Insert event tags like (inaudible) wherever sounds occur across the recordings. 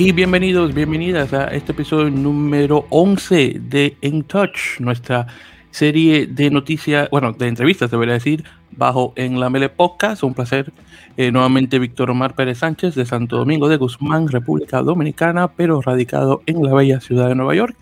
Y bienvenidos, bienvenidas a este episodio número 11 de In Touch, nuestra serie de noticias, bueno, de entrevistas, debería decir, bajo en la Mele Podcast. Un placer. Eh, nuevamente, Víctor Omar Pérez Sánchez de Santo Domingo de Guzmán, República Dominicana, pero radicado en la bella ciudad de Nueva York.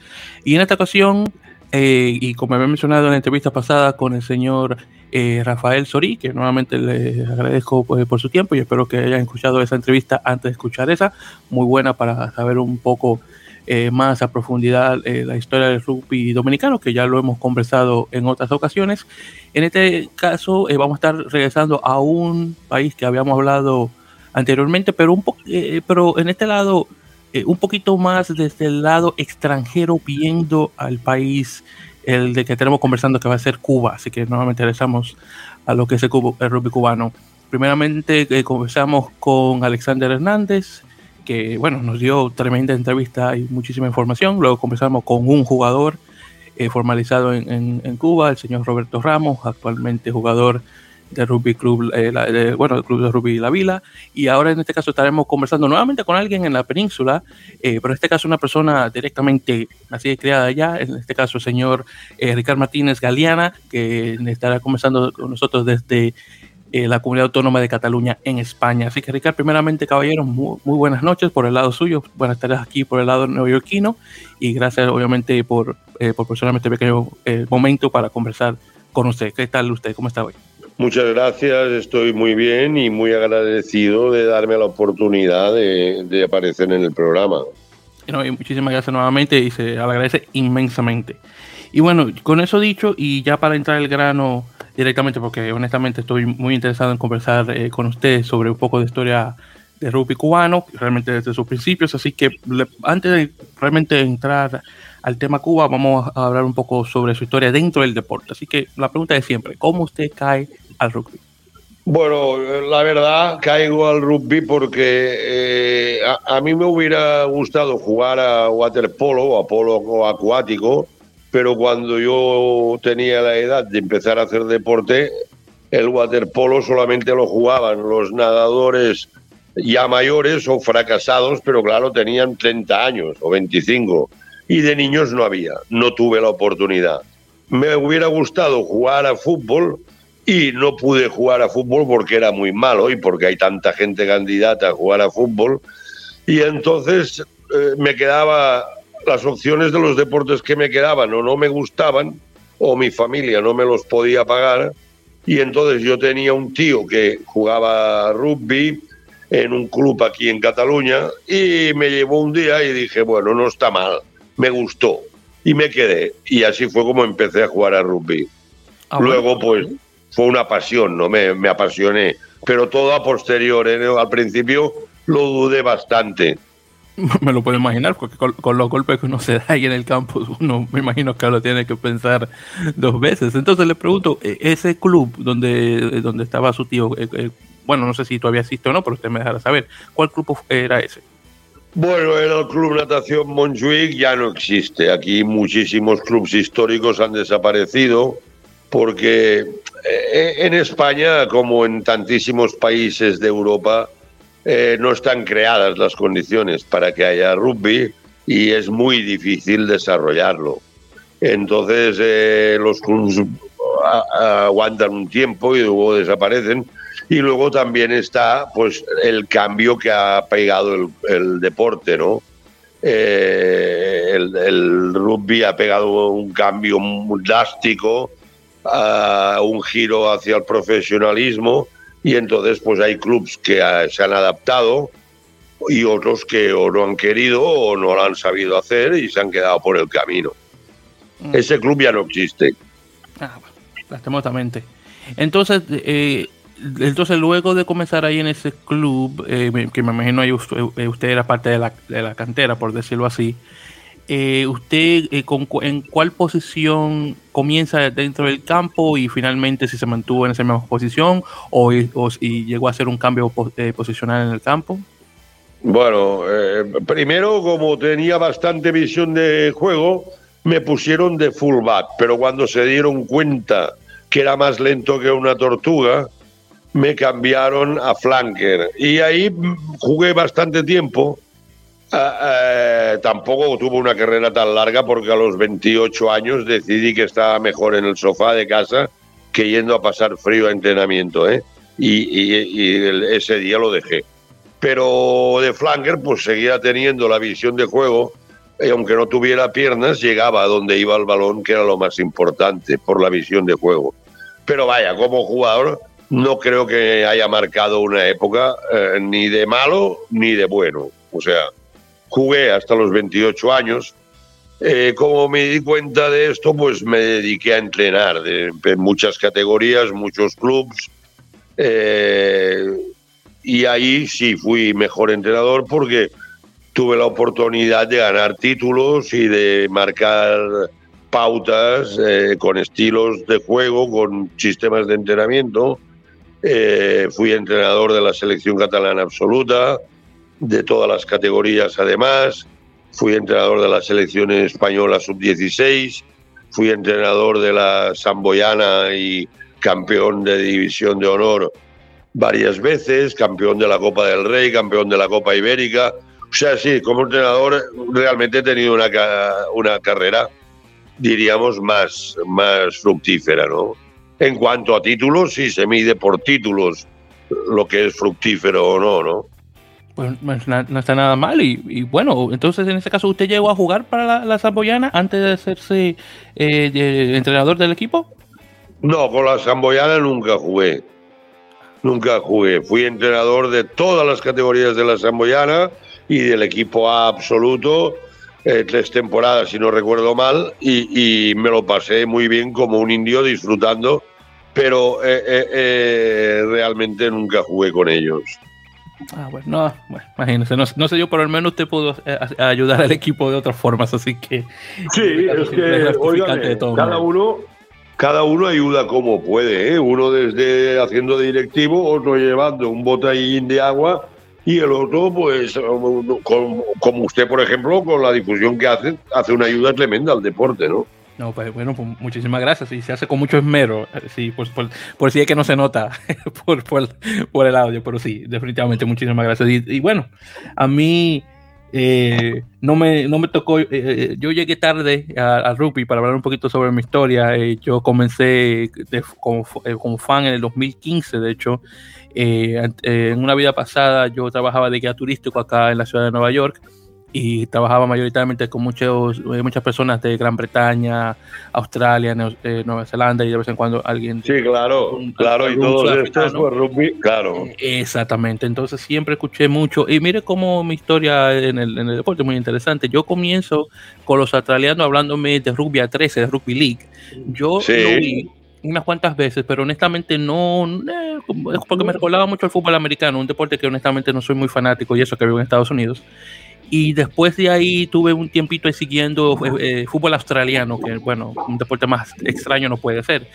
Y en esta ocasión, eh, y como había mencionado en la entrevista pasada con el señor eh, Rafael Sorí, que nuevamente le agradezco pues, por su tiempo y espero que hayan escuchado esa entrevista antes de escuchar esa, muy buena para saber un poco eh, más a profundidad eh, la historia del rugby dominicano, que ya lo hemos conversado en otras ocasiones. En este caso, eh, vamos a estar regresando a un país que habíamos hablado anteriormente, pero, un pero en este lado, un poquito más desde el lado extranjero, viendo al país el de que tenemos conversando, que va a ser Cuba. Así que nuevamente regresamos a lo que es el, el rugby cubano. Primeramente, conversamos con Alexander Hernández, que bueno, nos dio tremenda entrevista y muchísima información. Luego conversamos con un jugador eh, formalizado en, en, Cuba, el señor Roberto Ramos, actualmente jugador del Rugby Club, eh, bueno, del Club de Rugby La Vila. Y ahora en este caso estaremos conversando nuevamente con alguien en la península, eh, pero en este caso una persona directamente así de creada allá, en este caso el señor Ricardo Martínez Galeana, que estará conversando con nosotros desde eh, la comunidad autónoma de Cataluña en España. Así que, Ricardo, primeramente, caballeros, muy, buenas noches por el lado suyo, buenas tardes aquí por el lado neoyorquino y gracias, obviamente, por, eh, por personalmente pequeño eh, momento para conversar con usted. ¿Qué tal usted? ¿Cómo está hoy? Muchas gracias, estoy muy bien y muy agradecido de darme la oportunidad de, aparecer en el programa. muchísimas gracias nuevamente y se agradece inmensamente. Y bueno, con eso dicho, y ya para entrar el grano directamente porque honestamente estoy muy interesado en conversar eh, con usted sobre un poco de historia de rugby cubano, realmente desde sus principios, así que antes de realmente entrar al tema Cuba, vamos a hablar un poco sobre su historia dentro del deporte. Así que la pregunta es siempre, ¿cómo usted cae al rugby? Bueno, la verdad caigo al rugby porque eh, a, mí me hubiera gustado jugar a waterpolo a polo acuático, pero cuando yo tenía la edad de empezar a hacer deporte, el waterpolo solamente lo jugaban los nadadores ya mayores o fracasados, pero claro, tenían 30 años o 25. Y de niños no había, no tuve la oportunidad. Me hubiera gustado jugar a fútbol y no pude jugar a fútbol porque era muy malo y porque hay tanta gente candidata a jugar a fútbol. Y entonces eh, me quedaba las opciones de los deportes que me quedaban o no me gustaban o mi familia no me los podía pagar y entonces yo tenía un tío que jugaba rugby en un club aquí en Cataluña y me llevó un día y dije, bueno, no está mal, me gustó y me quedé y así fue como empecé a jugar a rugby. Ah, Luego pues fue una pasión, no me, me apasioné, pero todo a posterior, ¿eh? al principio lo dudé bastante (laughs) Me lo puedo imaginar, porque con, los golpes que uno se da ahí en el campo, (laughs) uno me imagino que lo tiene que pensar dos veces. Entonces le pregunto, e, ese club donde, donde estaba su tío, eh, eh, bueno, no sé si todavía existe o no, pero usted me dejará saber, ¿cuál club era ese? Bueno, el Club Natación Montjuic, ya no existe. Aquí muchísimos clubes históricos han desaparecido porque eh, en España, como en tantísimos países de Europa, eh, no están creadas las condiciones para que haya rugby y es muy difícil desarrollarlo. Entonces eh, los clubes aguantan un tiempo y luego desaparecen. Y luego también está pues el cambio que ha pegado el, deporte, ¿no? Eh, el, rugby ha pegado un cambio drástico, un giro hacia el profesionalismo y entonces pues hay clubes que se han adaptado y otros que o no han querido o no lo han sabido hacer y se han quedado por el camino. Mm. Ese club ya no existe. Ah, lastimosamente. Entonces, eh, entonces luego de comenzar ahí en ese club, eh, que me imagino ahí usted, eh, era parte de la, cantera, por decirlo así, eh, ¿usted eh, en cuál posición comienza dentro del campo y finalmente si se mantuvo en esa misma posición o, y llegó a hacer un cambio posicional en el campo? Bueno, primero como tenía bastante visión de juego, me pusieron de fullback, pero cuando se dieron cuenta que era más lento que una tortuga, me cambiaron a flanker. Y ahí jugué bastante tiempo eh, tampoco tuvo una carrera tan larga porque a los 28 años decidí que estaba mejor en el sofá de casa que yendo a pasar frío a entrenamiento, ¿eh? Y, ese día lo dejé. Pero de flanker, pues seguía teniendo la visión de juego, y aunque no tuviera piernas, llegaba a donde iba el balón, que era lo más importante, por la visión de juego. Pero vaya, como jugador, no creo que haya marcado una época eh, ni de malo ni de bueno. O sea, jugué hasta los 28 años. Eh, como me di cuenta de esto, pues me dediqué a entrenar de, en muchas categorías, muchos clubs. Eh, y ahí sí fui mejor entrenador porque tuve la oportunidad de ganar títulos y de marcar pautas eh, con estilos de juego, con sistemas de entrenamiento. Fui entrenador de la selección catalana absoluta, de todas las categorías además. Fui entrenador de la selección española sub-16, fui entrenador de la Samboyana y campeón de división de honor varias veces, campeón de la Copa del Rey, campeón de la Copa Ibérica. O sea, sí, como entrenador realmente he tenido una, una carrera, diríamos, más, más fructífera, ¿no? En cuanto a títulos, sí se mide por títulos lo que es fructífero o no, ¿no? Pues, pues no, está nada mal. Y, bueno, entonces en este caso, ¿usted llegó a jugar para la, la Zamboyana antes de hacerse eh, entrenador del equipo? No, con la Zamboyana nunca jugué. Nunca jugué. Fui entrenador de todas las categorías de la Zamboyana y del equipo A absoluto. Eh, tres temporadas, si no recuerdo mal, y, me lo pasé muy bien como un indio disfrutando, pero eh, realmente nunca jugué con ellos. Ah, bueno, no, bueno, imagínese, no, sé yo, pero al menos usted pudo eh, ayudar al equipo de otras formas, así que. Sí, es que, cada uno, cada uno ayuda como puede, ¿eh? Uno desde haciendo de directivo, otro llevando un botellín de agua y el otro, pues, como usted, por ejemplo, con la difusión que hace, hace una ayuda tremenda al deporte, ¿no? No, pues bueno, pues muchísimas gracias. Y se hace con mucho esmero. Sí, pues por, por si es que no se nota (laughs) por, por, el audio, pero sí, definitivamente muchísimas gracias. Y, bueno, a mí eh, no, me, no me tocó. Eh, eh, yo llegué tarde al rugby para hablar un poquito sobre mi historia. yo comencé como, como, fan en el 2015, de hecho. en una vida pasada yo trabajaba de guía turístico acá en la ciudad de Nueva York y trabajaba mayoritariamente con muchos, eh, muchas personas de Gran Bretaña, Australia, eh, Nueva Zelanda y de vez en cuando alguien. Sí, claro, claro, y todos estos por rugby, claro. Exactamente, entonces siempre escuché mucho. Y mire cómo mi historia en el, en el deporte es muy interesante. Yo comienzo con los australianos hablándome de rugby a 13, de rugby league. Yo lo vi unas cuantas veces, pero honestamente no, eh, porque me recordaba mucho el fútbol americano, un deporte que honestamente no soy muy fanático y eso que vivo en Estados Unidos. Y después de ahí tuve un tiempito siguiendo eh, eh, fútbol australiano, que bueno, un deporte más extraño no puede ser.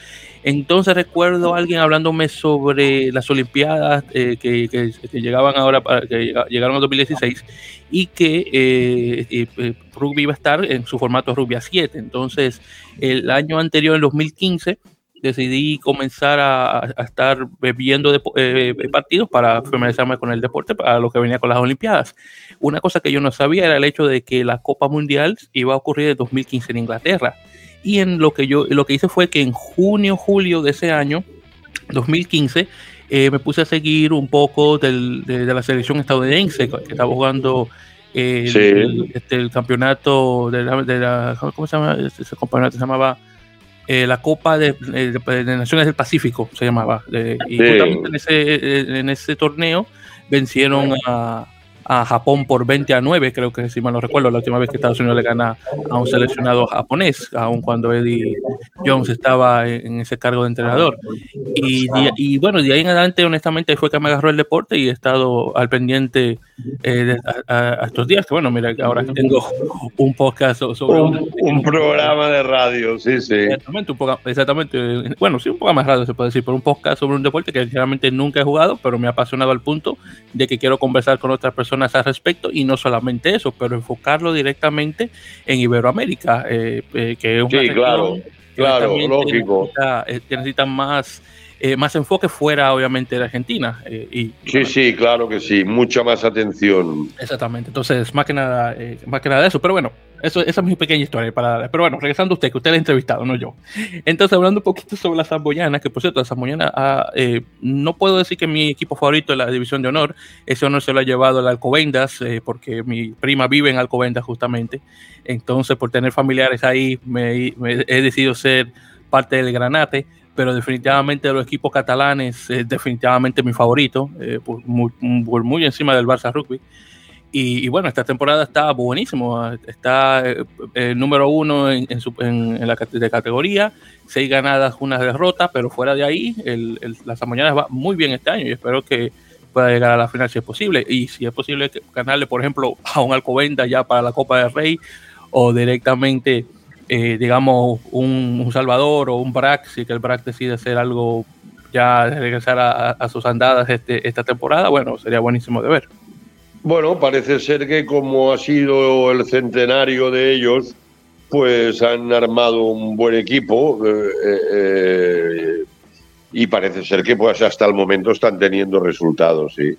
Entonces recuerdo a alguien hablándome sobre las Olimpiadas eh, que, llegaban ahora, que llegaron en 2016 y que rugby iba a estar en su formato rugby a 7. Entonces el año anterior, en 2015, decidí comenzar a, estar viendo eh, partidos para familiarizarme con el deporte, para lo que venía con las Olimpiadas. Una cosa que yo no sabía era el hecho de que la Copa Mundial iba a ocurrir en 2015 en Inglaterra. Y en lo que yo lo que hice fue que en junio, julio de ese año, 2015, eh, me puse a seguir un poco de, la selección estadounidense que estaba jugando el, este, el campeonato de la, ¿cómo se llama? Ese campeonato se llamaba eh, la Copa de, Naciones del Pacífico, se llamaba. y justamente en ese, en ese torneo vencieron a, a Japón por 20 a 9, creo que si mal no recuerdo, la última vez que Estados Unidos le gana a un seleccionado japonés, aun cuando Eddie Jones estaba en, ese cargo de entrenador. Y, y, bueno, de ahí en adelante, honestamente, fue que me agarró el deporte y he estado al pendiente eh, a, estos días, que bueno, mira, ahora tengo un podcast sobre... Un, programa de radio, sí, sí. Exactamente, un exactamente, bueno, sí, un poco más radio se puede decir, pero un podcast sobre un deporte que realmente nunca he jugado, pero me ha apasionado al punto de que quiero conversar con otras personas al respecto y no solamente eso, pero enfocarlo directamente en Iberoamérica, eh, eh, que es una sí, claro, claro, lógico. Necesita, eh, necesita más eh, más enfoque fuera, obviamente, de Argentina. Y, sí, sí, claro que sí, mucha más atención. Exactamente, entonces, más que nada, más que nada eso, pero bueno, eso, esa es mi pequeña historia. Para, pero bueno, regresando a usted, que usted la ha entrevistado, no yo. Entonces, hablando un poquito sobre la Zamboyana, que por cierto, la Zamboyana, ah, no puedo decir que mi equipo favorito es la División de Honor, ese honor se lo ha llevado el Alcobendas, porque mi prima vive en Alcobendas justamente, entonces por tener familiares ahí me, me he decidido ser parte del Granate pero definitivamente de los equipos catalanes es definitivamente mi favorito, eh, por, muy, encima del Barça Rugby. Y, bueno, esta temporada está buenísimo, está eh, el número uno en, la categoría, seis ganadas, una derrota, pero fuera de ahí, el, las Samoyanas va muy bien este año y espero que pueda llegar a la final si es posible. Y si es posible ganarle, por ejemplo, a un Alcobenda ya para la Copa del Rey o directamente eh, digamos, un, Salvador o un Brack, si que el Brack decide hacer algo ya regresar a, sus andadas este, esta temporada, bueno, sería buenísimo de ver. Bueno, parece ser que como ha sido el centenario de ellos, pues han armado un buen equipo eh, eh, y parece ser que pues hasta el momento están teniendo resultados, sí.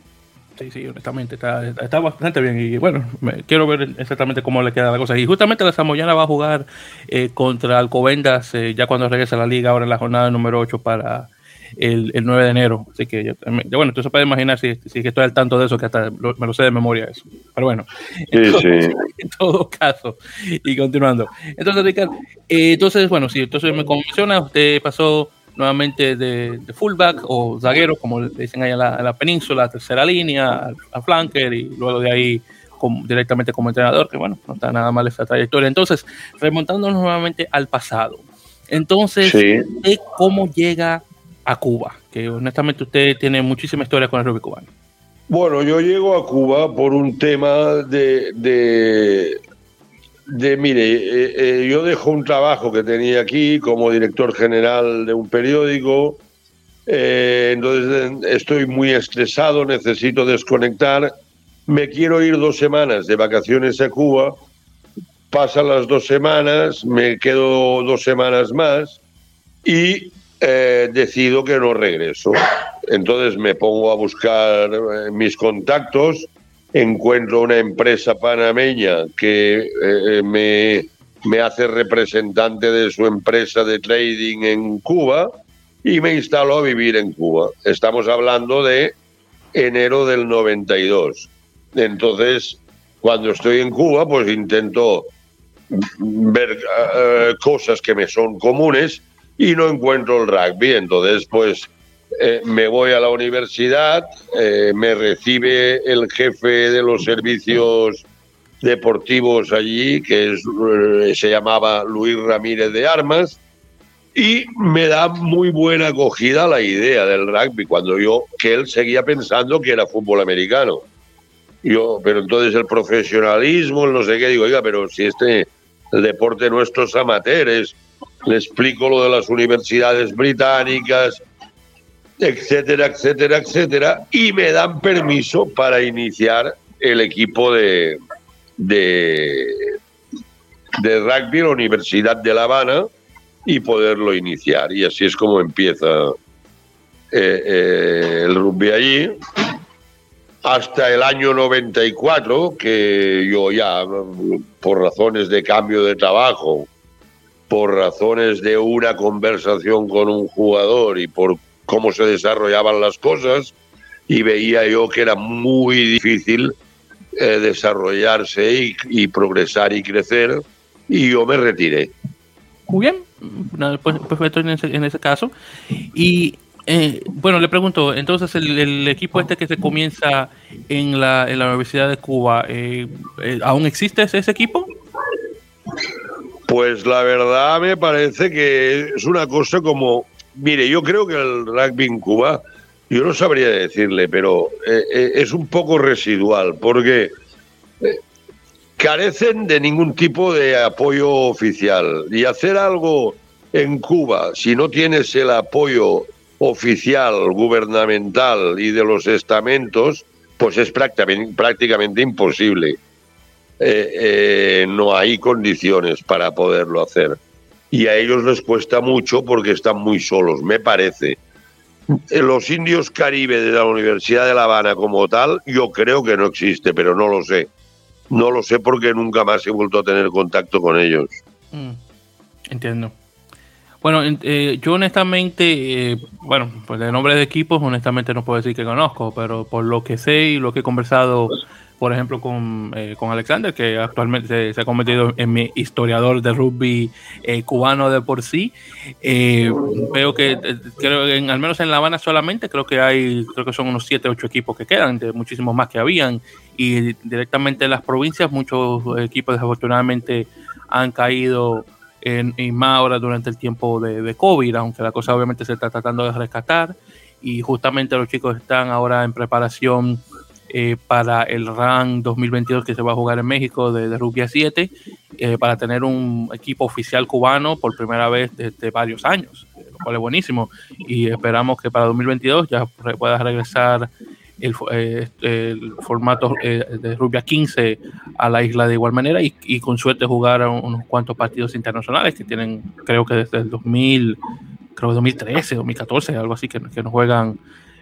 Sí, sí, honestamente, está, está bastante bien. Y bueno, quiero ver exactamente cómo le queda la cosa. Y justamente la Samoyana va a jugar eh, contra Alcobendas eh, ya cuando regrese a la liga, ahora en la jornada número 8 para el, el 9 de enero. Así que, ya, bueno, tú se puede imaginar si, si estoy al tanto de eso, que hasta me lo sé de memoria eso. Pero bueno, (laughs) en, todo, caso, y continuando. Entonces, Ricardo, eh, entonces, bueno, sí, entonces me menciona, usted pasó nuevamente de, fullback o zaguero, como le dicen ahí en la, península, tercera línea, al, flanker y luego de ahí directamente como entrenador, que bueno, no está nada mal esa trayectoria. Entonces, remontándonos nuevamente al pasado. Entonces, ¿cómo llega a Cuba? Que honestamente usted tiene muchísima historia con el rugby cubano. Bueno, yo llego a Cuba por un tema de, de, mire, eh, eh, yo dejo un trabajo que tenía aquí como director general de un periódico, eh, entonces estoy muy estresado, necesito desconectar, me quiero ir dos semanas de vacaciones a Cuba, pasan las dos semanas, me quedo dos semanas más y decido que no regreso. Entonces me pongo a buscar mis contactos encuentro una empresa panameña que eh, me, me hace representante de su empresa de trading en Cuba y me instalo a vivir en Cuba. Estamos hablando de enero del 92. Entonces, cuando estoy en Cuba, pues intento ver eh, cosas que me son comunes y no encuentro el rugby. Entonces, pues eh, me voy a la universidad, eh, me recibe el jefe de los servicios deportivos allí, que eh, se llamaba Luis Ramírez de Armas, y me da muy buena acogida la idea del rugby, cuando yo, que él seguía pensando que era fútbol americano. Yo, pero entonces el profesionalismo, no sé qué, digo, oiga, pero si este, el deporte nuestro es amateurs, le explico lo de las universidades británicas, etcétera, etcétera, etcétera, y me dan permiso para iniciar el equipo de, de, de rugby la Universidad de La Habana y poderlo iniciar. Y así es como empieza eh, eh, el rugby allí. Hasta el año 94, que yo ya, por razones de cambio de trabajo, por razones de una conversación con un jugador y por cómo se desarrollaban las cosas y veía yo que era muy difícil eh, desarrollarse y, progresar y crecer y yo me retiré. Muy bien, pues, perfecto en ese, en ese caso. Y eh, bueno, le pregunto, entonces el, equipo este que se comienza en la, en la Universidad de Cuba, eh, ¿aún existe ese, ese equipo? Pues la verdad me parece que es una cosa como Mire, yo creo que el rugby en Cuba, yo no sabría decirle, pero eh, eh, es un poco residual, porque eh, carecen de ningún tipo de apoyo oficial. Y hacer algo en Cuba, si no tienes el apoyo oficial, gubernamental y de los estamentos, pues es prácticamente, prácticamente imposible. No hay condiciones para poderlo hacer y a ellos les cuesta mucho porque están muy solos, me parece. los indios caribe de la Universidad de La Habana como tal, yo creo que no existe, pero no lo sé. No lo sé porque nunca más he vuelto a tener contacto con ellos. Mm, entiendo. Bueno, eh, yo honestamente, eh, bueno, pues de nombre de equipos, honestamente no puedo decir que conozco, pero por lo que sé y lo que he conversado por ejemplo, con, eh, con Alexander, que actualmente se, ha convertido en mi historiador de rugby eh, cubano de por sí. Eh, veo que, creo que al menos en La Habana solamente, creo que hay, creo que son unos 7, 8 equipos que quedan, de muchísimos más que habían. Y directamente en las provincias, muchos equipos desafortunadamente han caído en, en más ahora durante el tiempo de, COVID, aunque la cosa obviamente se está tratando de rescatar. Y justamente los chicos están ahora en preparación eh, para el RAN 2022 que se va a jugar en México de, de Rugby a 7, eh, para tener un equipo oficial cubano por primera vez desde varios años, lo cual es buenísimo. Y esperamos que para 2022 ya pueda regresar el, eh, el formato de Rugby a 15 a la isla de igual manera y, con suerte jugar unos cuantos partidos internacionales que tienen, creo que desde el 2000, creo que 2013, 2014, algo así, que, que nos juegan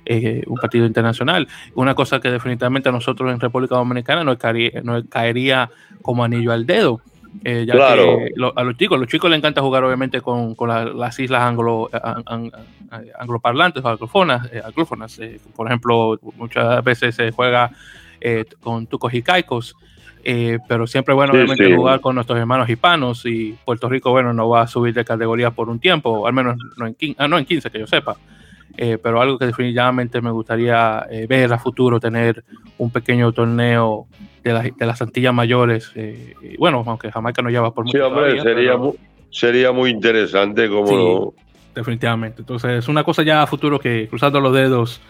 eh, un partido internacional. Una cosa que definitivamente a nosotros en República Dominicana nos caería, nos caería como anillo al dedo. Eh, ya claro. que lo, a los chicos, los chicos les encanta jugar obviamente con, con la, las islas anglo, an, an, angloparlantes o anglófonas. Eh. Eh, por ejemplo, muchas veces se juega con tucos y caicos. Pero siempre bueno, Sí, obviamente, sí. jugar con nuestros hermanos hispanos y Puerto Rico, bueno, no va a subir de categoría por un tiempo, al menos no en 15, ah, no en 15 que yo sepa. Eh, pero algo que definitivamente me gustaría eh, ver a futuro, tener un pequeño torneo de, la, de las Antillas Mayores. Eh, bueno, aunque Jamaica no lleva por mucho. Sí, hombre, todavía, sería, pero mu- sería muy interesante como Sí. definitivamente. Entonces, es una cosa ya a futuro que cruzando los dedos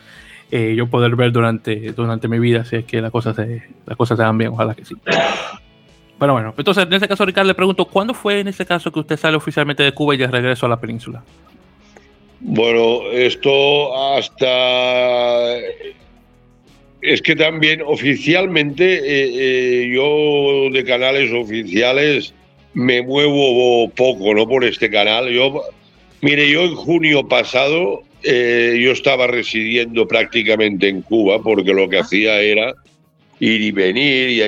yo poder ver durante, durante mi vida, si es que las cosas se, las cosas se dan bien, ojalá que sí. Pero bueno, entonces en este caso, Ricardo, le pregunto, ¿cuándo fue en ese caso que usted sale oficialmente de Cuba y de regreso a la península? Bueno, esto hasta... Es que también oficialmente eh, eh, yo de canales oficiales me muevo poco, ¿no? Por este canal. Yo, mire, yo en junio pasado eh, yo estaba residiendo prácticamente en Cuba porque lo que hacía era ir y venir, y,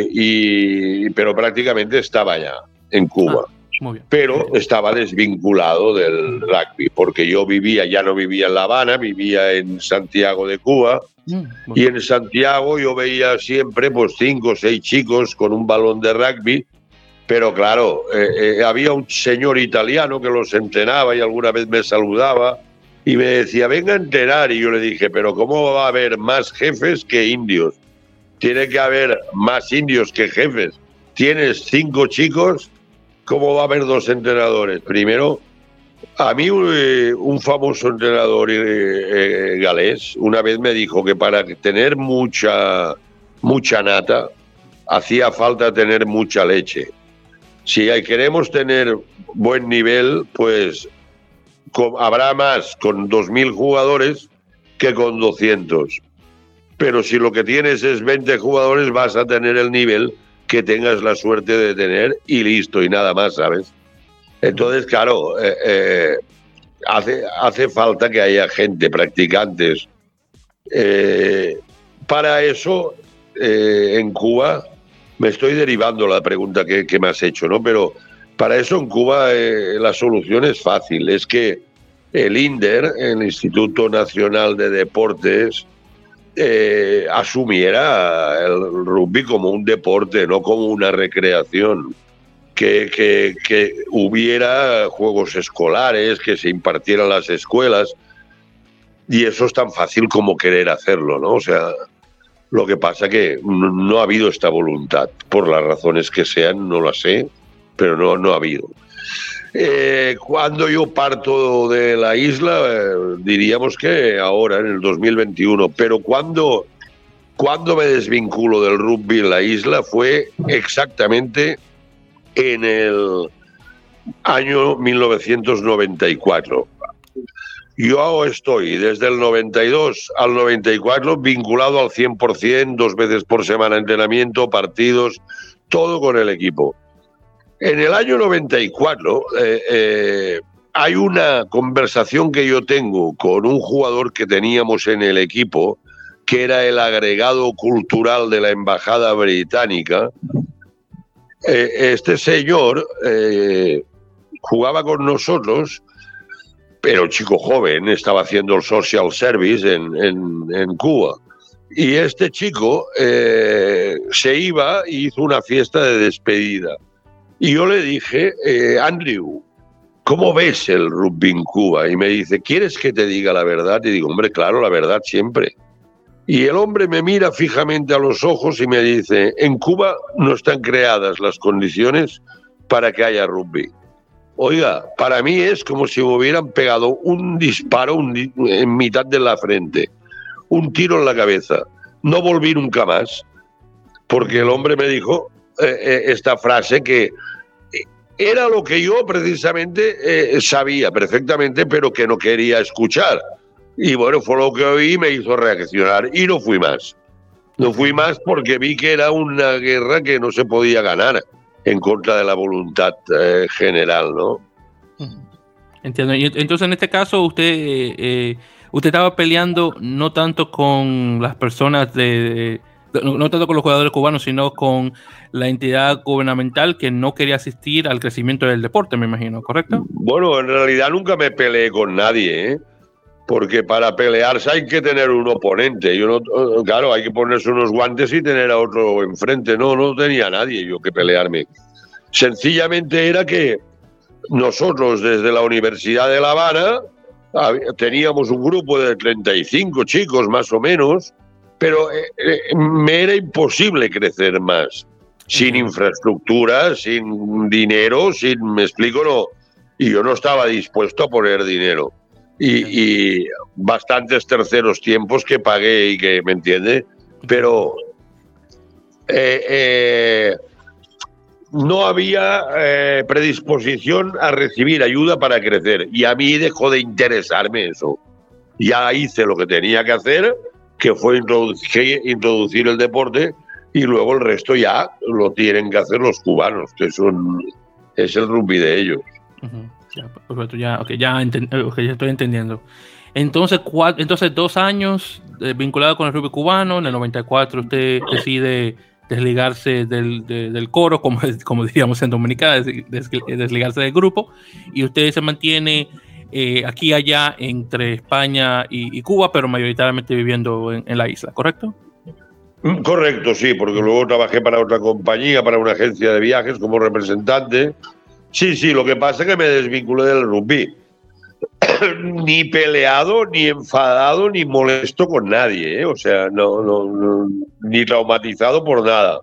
y- y- pero prácticamente estaba allá en Cuba Muy bien. pero estaba desvinculado del rugby, porque yo vivía, ya no vivía en La Habana, vivía en Santiago de Cuba, Mm, y en Santiago yo veía siempre pues cinco o seis chicos con un balón de rugby, pero claro, eh, eh, había un señor italiano que los entrenaba y alguna vez me saludaba y me decía, venga a entrenar, y yo le dije, pero ¿cómo va a haber más jefes que indios? Tiene que haber más indios que jefes. Tienes cinco chicos ¿Cómo va a haber dos entrenadores? Primero, a mí eh, un famoso entrenador eh, eh, galés una vez me dijo que para tener mucha, mucha nata hacía falta tener mucha leche. Si queremos tener buen nivel, pues habrá más con 2.000 jugadores que con 200. Pero si lo que tienes es 20 jugadores, vas a tener el nivel que tengas la suerte de tener y listo, y nada más, ¿sabes? Entonces, claro, eh, eh, hace, hace falta que haya gente, practicantes. Eh, para eso, en Cuba, me estoy derivando la pregunta que, que me has hecho, ¿no? Pero para eso en Cuba la solución es fácil, es que el INDER, el Instituto Nacional de Deportes, eh, asumiera el rugby como un deporte, no como una recreación. Que, que, hubiera juegos escolares, que se impartieran las escuelas. Y eso es tan fácil como querer hacerlo, ¿no? O sea, lo que pasa que no, no ha habido esta voluntad, por las razones que sean, no las sé, pero no, no ha habido. Eh, cuando yo parto de la isla, eh, diríamos que ahora, en el 2021, pero cuando, cuando me desvinculo del rugby en la isla fue exactamente en el año 1994. Yo estoy desde el 92 al 94 vinculado al 100%, dos veces por semana entrenamiento, partidos, todo con el equipo. En el año 94, eh, eh, hay una conversación que yo tengo con un jugador que teníamos en el equipo, que era el agregado cultural de la Embajada Británica. Eh, este señor eh, jugaba con nosotros, pero chico joven, estaba haciendo el social service en, Cuba. Y este chico eh, se iba y hizo una fiesta de despedida. Y yo le dije, Andrew, ¿cómo ves el rugby en Cuba? Y me dice, ¿quieres que te diga la verdad? Y digo, hombre, claro, la verdad siempre. Y el hombre me mira fijamente a los ojos y me dice, en Cuba no están creadas las condiciones para que haya rugby. Oiga, para mí es como si me hubieran pegado un disparo en mitad de la frente, un tiro en la cabeza. No volví nunca más, porque el hombre me dijo eh, eh, esta frase que eh, era lo que yo precisamente sabía perfectamente, pero que no quería escuchar. Y bueno, fue lo que oí y me hizo reaccionar y no fui más. No fui más porque vi que era una guerra que no se podía ganar en contra de la voluntad eh, general, ¿no? Entiendo. Entonces, en este caso, usted, eh, eh, usted estaba peleando no tanto con las personas de, no tanto con los jugadores cubanos, sino con la entidad gubernamental que no quería asistir al crecimiento del deporte, me imagino, ¿correcto? Bueno, en realidad nunca me peleé con nadie, ¿eh? porque para pelearse hay que tener un oponente. Yo no, claro, hay que ponerse unos guantes y tener a otro enfrente. No, no tenía nadie yo que pelearme. Sencillamente era que nosotros desde la Universidad de La Habana teníamos un grupo de 35 chicos más o menos, pero eh, eh, me era imposible crecer más. Sin infraestructura, sin dinero, sin, me explico, no. Y yo no estaba dispuesto a poner dinero y, bastantes terceros tiempos que pagué y que, ¿me entiende? Pero eh, eh, no había eh, predisposición a recibir ayuda para crecer y a mí dejó de interesarme eso. Ya hice lo que tenía que hacer, que fue introducir, introducir el deporte y luego el resto ya lo tienen que hacer los cubanos, que son, es el rugby de ellos. Ya, perfecto, ya, okay, ya, ya estoy entendiendo. Entonces, entonces dos años eh, vinculado con el rugby cubano, en el 94 usted decide desligarse del, del coro, como, como diríamos en Dominicana, desligarse del grupo, y usted se mantiene eh, aquí allá entre España y, Cuba, pero mayoritariamente viviendo en, en la isla, ¿correcto? Mm, correcto, sí, porque luego trabajé para otra compañía, para una agencia de viajes como representante Sí, sí, lo que pasa es que me desvinculé del rugby. (coughs) ni peleado, ni enfadado, ni molesto con nadie, ¿eh? o sea, no, no, ni traumatizado por nada.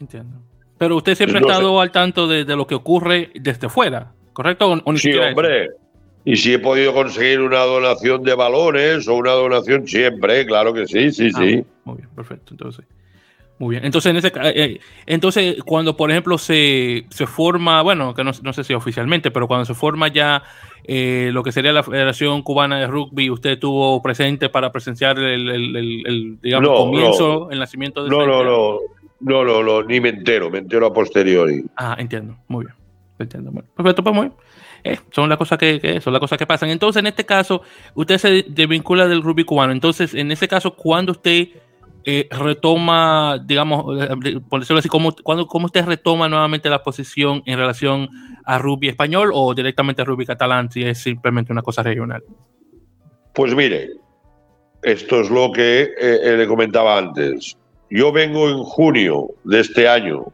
Entiendo. Pero usted siempre ha estado al tanto de, lo que ocurre desde fuera, ¿correcto? sí, hombre. Y si he podido conseguir una donación de balones o una donación siempre, claro que sí, sí, ah, sí. Muy bien, perfecto. Entonces, muy bien. Entonces, en ese, eh, eh, entonces cuando, por ejemplo, se, se forma, bueno, que no, no, sé si oficialmente, pero cuando se forma ya eh, lo que sería la Federación Cubana de Rugby, ¿usted estuvo presente para presenciar el, el, digamos, comienzo, el nacimiento de no, no, no, no, no, no, ni me entero, me entero a posteriori. Ah, entiendo, muy bien. Entiendo. Bueno, perfecto, pues muy bien. Son las cosas que, son las cosas que pasan. Entonces, en este caso, usted se desvincula del rugby cubano. Entonces, en ese caso, cuando usted eh, retoma, digamos, eh, por decirlo así, ¿cómo, cuando, ¿cómo usted retoma nuevamente la posición en relación a rugby español o directamente a rugby catalán si es simplemente una cosa regional? Pues mire, esto es lo que eh, le comentaba antes. Yo vengo en junio de este año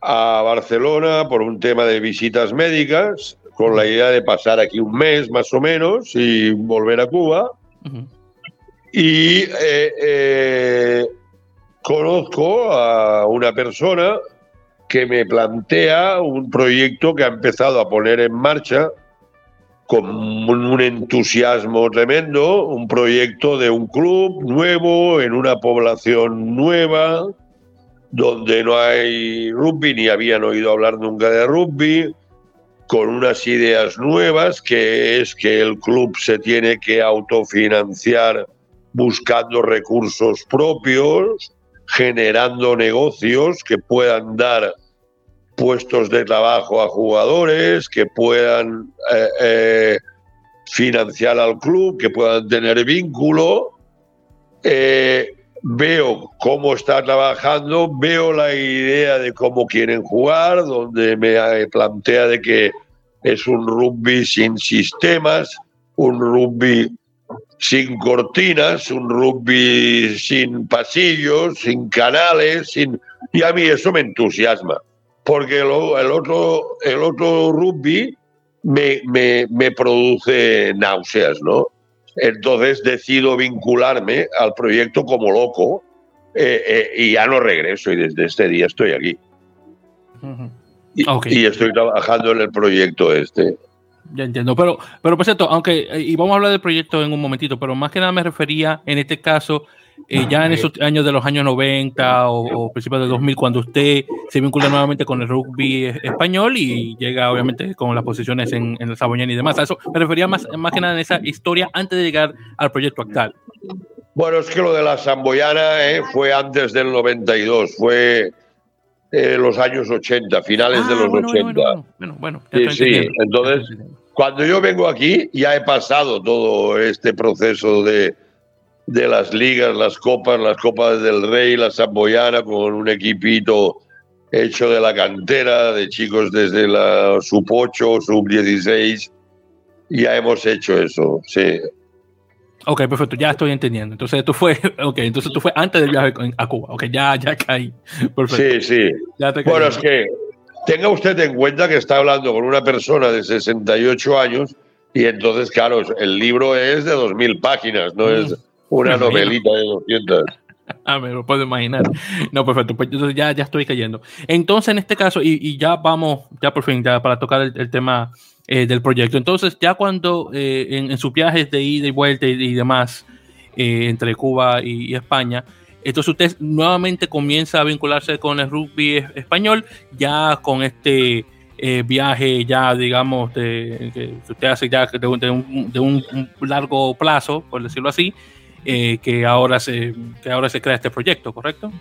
a Barcelona por un tema de visitas médicas, con la idea de pasar aquí un mes más o menos y volver a Cuba. Y eh, eh, conozco a una persona que me plantea un proyecto que ha empezado a poner en marcha con un entusiasmo tremendo, un proyecto de un club nuevo, en una población nueva, donde no hay rugby, ni habían oído hablar nunca de rugby, con unas ideas nuevas, que es que el club se tiene que autofinanciar buscando recursos propios, generando negocios que puedan dar puestos de trabajo a jugadores, que puedan eh, eh, financiar al club, que puedan tener vínculo. Eh, veo cómo está trabajando, veo la idea de cómo quieren jugar, donde me plantea de que es un rugby sin sistemas, un rugby sin cortinas, un rugby sin pasillos, sin canales, sin y a mí eso me entusiasma, porque el, otro el otro rugby me, me, me produce náuseas, ¿no? Entonces decido vincularme al proyecto como loco eh, eh, y ya no regreso y desde este día estoy aquí. y, estoy trabajando en el proyecto este. Ya entiendo, pero, pero por cierto, aunque, eh, y vamos a hablar del proyecto en un momentito, pero más que nada me refería en este caso, ya en esos años de los años 90 o, principios de 2000, cuando usted se vincula nuevamente con el rugby español y llega obviamente con las posiciones en, en el Saboñán y demás. A eso me refería más, más que nada en esa historia antes de llegar al proyecto actual. Bueno, es que lo de la Samboyana eh, fue antes del 92, fue eh, los años 80, finales de ah, los 80. Bueno, bueno, sí, sí. Entonces, cuando yo vengo aquí, ya he pasado todo este proceso de, de las ligas, las copas, las copas del Rey, la Samboyana, con un equipito hecho de la cantera, de chicos desde la sub-8, sub-16. Ya hemos hecho eso, sí. Ok, perfecto, ya estoy entendiendo. Entonces tú fue, (laughs) okay, entonces tú fue antes del viaje a Cuba. Ok, ya, ya caí. Perfecto. Sí, sí. bueno, es que tenga usted en cuenta que está hablando con una persona de 68 años y entonces, claro, el libro es de 2.000 páginas, no es una novelita de 200. (laughs) Ah, me lo puedo imaginar. No, perfecto. Pues ya, ya estoy cayendo. Entonces, en este caso, y, ya vamos, ya por fin, ya para tocar el, tema eh, del proyecto. Entonces, ya cuando eh, en, sus viajes de ida y vuelta y, demás eh, entre Cuba y, España, entonces usted nuevamente comienza a vincularse con el rugby español, ya con este viaje, ya digamos, de, que usted hace ya de un, de un largo plazo, por decirlo así, eh, que, ahora se, que ahora se crea este proyecto, ¿correcto?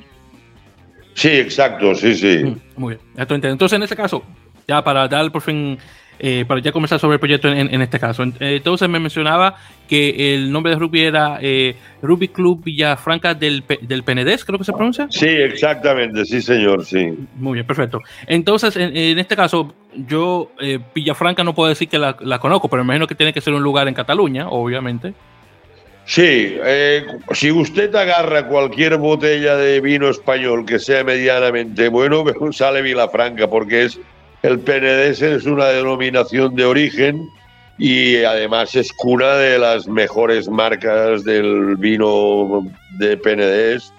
Sí, exacto, sí, sí. Mm, muy bien, entonces en este caso, ya para dar por fin, eh, para ya comenzar sobre el proyecto en, este caso, entonces me mencionaba que el nombre de rugby era eh, Rugby Club Villafranca del, del Penedés, creo que se pronuncia. Sí, exactamente, sí señor, sí. Muy bien, perfecto. Entonces, en, este caso, yo Villafranca no puedo decir que la, la conozco, pero me imagino que tiene que ser un lugar en Cataluña, obviamente. Sí, eh, si usted agarra cualquier botella de vino español que sea medianamente bueno, (laughs) sale Vilafranca, porque es el Penedés es una denominación de origen y además es cuna de las mejores marcas del vino de Penedés.